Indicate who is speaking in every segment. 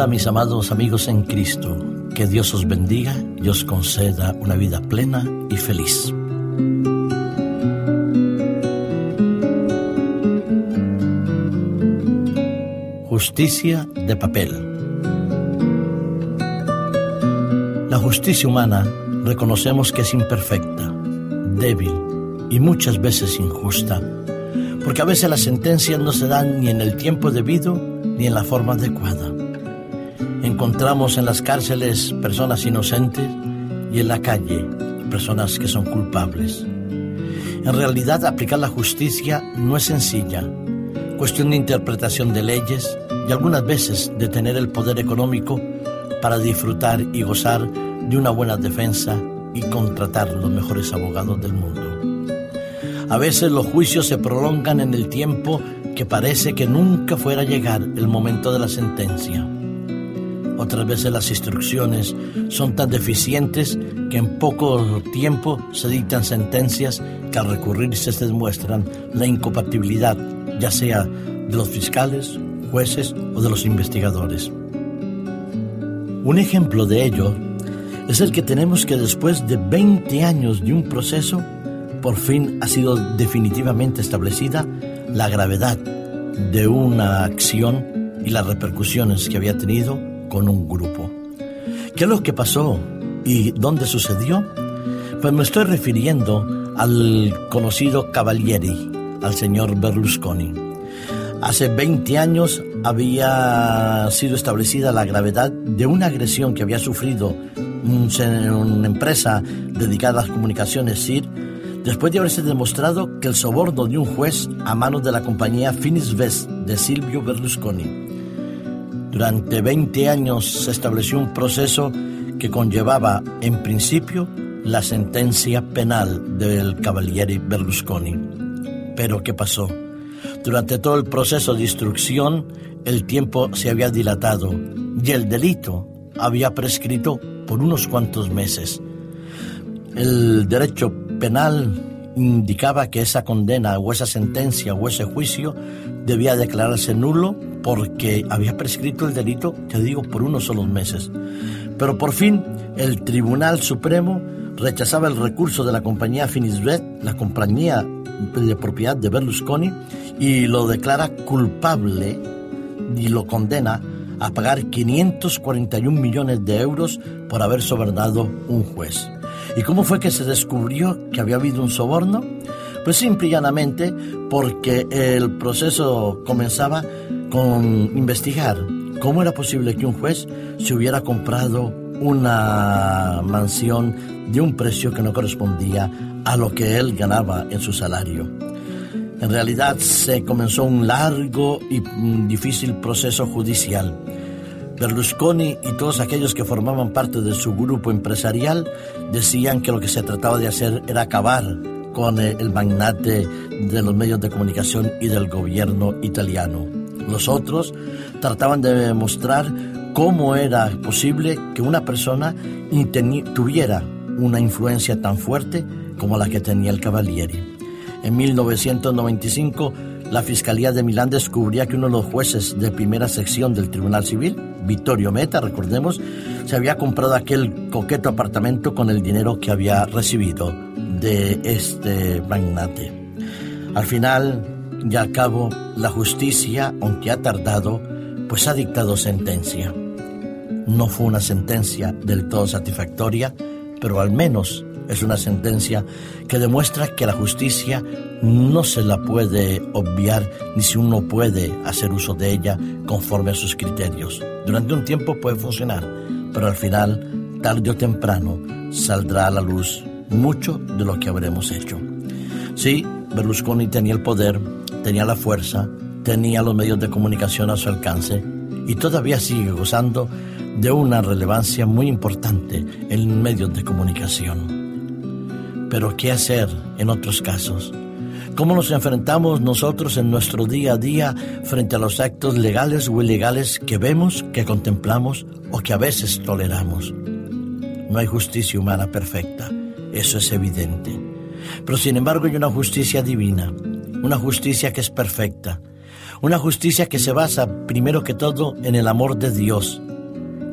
Speaker 1: Hola mis amados amigos en Cristo, que Dios os bendiga y os conceda una vida plena y feliz. Justicia de papel. La justicia humana reconocemos que es imperfecta, débil y muchas veces injusta, porque a veces las sentencias no se dan ni en el tiempo debido ni en la forma adecuada. Encontramos en las cárceles personas inocentes y en la calle personas que son culpables. En realidad aplicar la justicia no es sencilla, cuestión de interpretación de leyes y algunas veces de tener el poder económico para disfrutar y gozar de una buena defensa y contratar los mejores abogados del mundo. A veces los juicios se prolongan en el tiempo que parece que nunca fuera a llegar el momento de la sentencia. Otras veces las instrucciones son tan deficientes que en poco tiempo se dictan sentencias que al recurrirse se demuestran la incompatibilidad, ya sea de los fiscales, jueces o de los investigadores. Un ejemplo de ello es el que tenemos que después de 20 años de un proceso, por fin ha sido definitivamente establecida la gravedad de una acción y las repercusiones que había tenido con un grupo. ¿Qué es lo que pasó y dónde sucedió? Pues me estoy refiriendo al conocido Cavalieri, al señor Berlusconi. Hace 20 años había sido establecida la gravedad de una agresión que había sufrido una empresa dedicada a las comunicaciones CIR después de haberse demostrado que el soborno de un juez a manos de la compañía Finis Vest de Silvio Berlusconi. Durante 20 años se estableció un proceso que conllevaba, en principio, la sentencia penal del Cavalieri Berlusconi. Pero ¿qué pasó? Durante todo el proceso de instrucción, el tiempo se había dilatado y el delito había prescrito por unos cuantos meses. El derecho penal indicaba que esa condena o esa sentencia o ese juicio debía declararse nulo porque había prescrito el delito, te digo, por unos solos meses. Pero por fin el Tribunal Supremo rechazaba el recurso de la compañía Finisbet, la compañía de propiedad de Berlusconi, y lo declara culpable y lo condena a pagar 541 millones de euros por haber sobornado un juez. ¿Y cómo fue que se descubrió que había habido un soborno? Pues simple y llanamente porque el proceso comenzaba con investigar cómo era posible que un juez se hubiera comprado una mansión de un precio que no correspondía a lo que él ganaba en su salario. En realidad se comenzó un largo y difícil proceso judicial Berlusconi y todos aquellos que formaban parte de su grupo empresarial decían que lo que se trataba de hacer era acabar con el magnate de los medios de comunicación y del gobierno italiano. Los otros trataban de demostrar cómo era posible que una persona tuviera una influencia tan fuerte como la que tenía el Cavalieri. En 1995, la Fiscalía de Milán descubría que uno de los jueces de primera sección del Tribunal Civil, Vittorio Meta, recordemos, se había comprado aquel coqueto apartamento con el dinero que había recibido de este magnate. Al final y al cabo, la justicia, aunque ha tardado, pues ha dictado sentencia. No fue una sentencia del todo satisfactoria, pero al menos es una sentencia que demuestra que la justicia no se la puede obviar ni si uno puede hacer uso de ella conforme a sus criterios. Durante un tiempo puede funcionar, pero al final, tarde o temprano, saldrá a la luz mucho de lo que habremos hecho. Sí, Berlusconi tenía el poder, tenía la fuerza, tenía los medios de comunicación a su alcance y todavía sigue gozando de una relevancia muy importante en medios de comunicación. Pero ¿qué hacer en otros casos? ¿Cómo nos enfrentamos nosotros en nuestro día a día frente a los actos legales o ilegales que vemos, que contemplamos o que a veces toleramos? No hay justicia humana perfecta, eso es evidente. Pero sin embargo hay una justicia divina, una justicia que es perfecta, una justicia que se basa primero que todo en el amor de Dios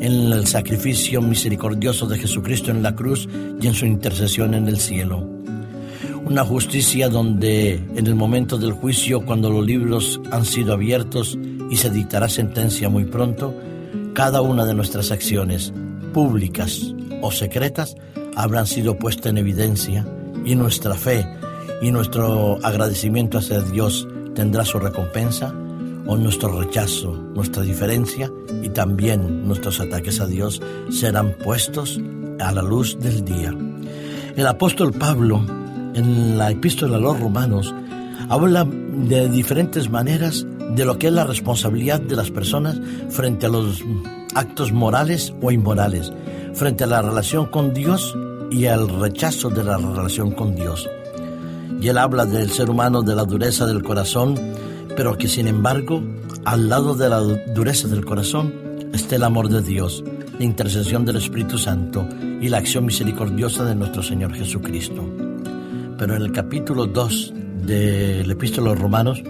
Speaker 1: en el sacrificio misericordioso de Jesucristo en la cruz y en su intercesión en el cielo. Una justicia donde en el momento del juicio, cuando los libros han sido abiertos y se dictará sentencia muy pronto, cada una de nuestras acciones, públicas o secretas, habrán sido puestas en evidencia y nuestra fe y nuestro agradecimiento hacia Dios tendrá su recompensa o nuestro rechazo, nuestra diferencia y también nuestros ataques a Dios serán puestos a la luz del día. El apóstol Pablo, en la epístola a los romanos, habla de diferentes maneras de lo que es la responsabilidad de las personas frente a los actos morales o inmorales, frente a la relación con Dios y al rechazo de la relación con Dios. Y él habla del ser humano, de la dureza del corazón, pero que sin embargo, al lado de la dureza del corazón, está el amor de Dios, la intercesión del Espíritu Santo y la acción misericordiosa de nuestro Señor Jesucristo. Pero en el capítulo 2 del Epístola a los Romanos,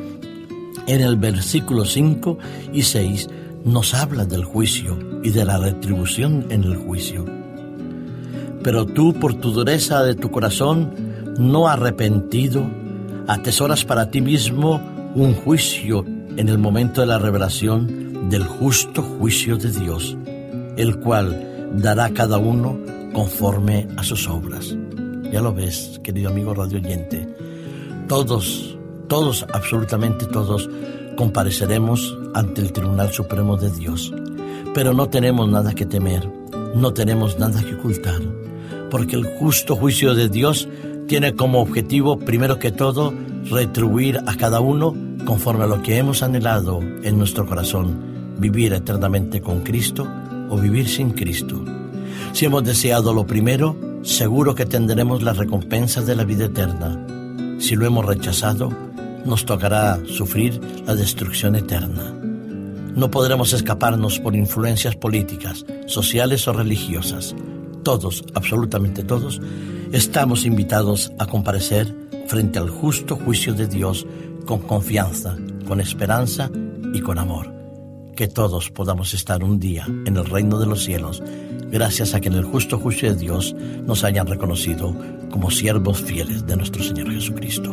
Speaker 1: en el versículo 5 y 6, nos habla del juicio y de la retribución en el juicio. Pero tú, por tu dureza de tu corazón, no arrepentido, atesoras para ti mismo un juicio en el momento de la revelación del justo juicio de Dios, el cual dará a cada uno conforme a sus obras. Ya lo ves, querido amigo radio oyente. Todos, todos, absolutamente todos, compareceremos ante el Tribunal Supremo de Dios. Pero no tenemos nada que temer, no tenemos nada que ocultar, porque el justo juicio de Dios tiene como objetivo, primero que todo, retribuir a cada uno conforme a lo que hemos anhelado en nuestro corazón, vivir eternamente con Cristo o vivir sin Cristo. Si hemos deseado lo primero, seguro que tendremos las recompensas de la vida eterna. Si lo hemos rechazado, nos tocará sufrir la destrucción eterna. No podremos escaparnos por influencias políticas, sociales o religiosas. Todos, absolutamente todos, estamos invitados a comparecer frente al justo juicio de Dios con confianza, con esperanza y con amor. Que todos podamos estar un día en el reino de los cielos, gracias a que en el justo juicio de Dios nos hayan reconocido como siervos fieles de nuestro Señor Jesucristo.